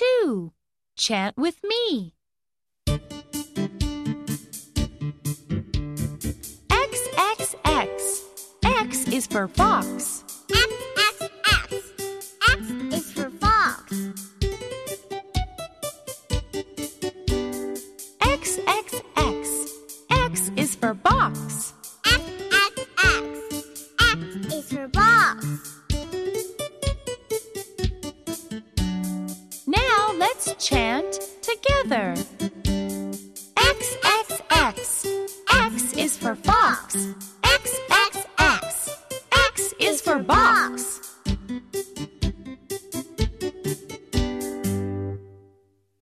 too. Chant with me. X, X, X. X is for fox. X, X, X. X is for fox. X, X, X. X is for box. X, X, X. X is for box. Let's chant together. X, X, X. X is for fox. X, X, X. X is for box.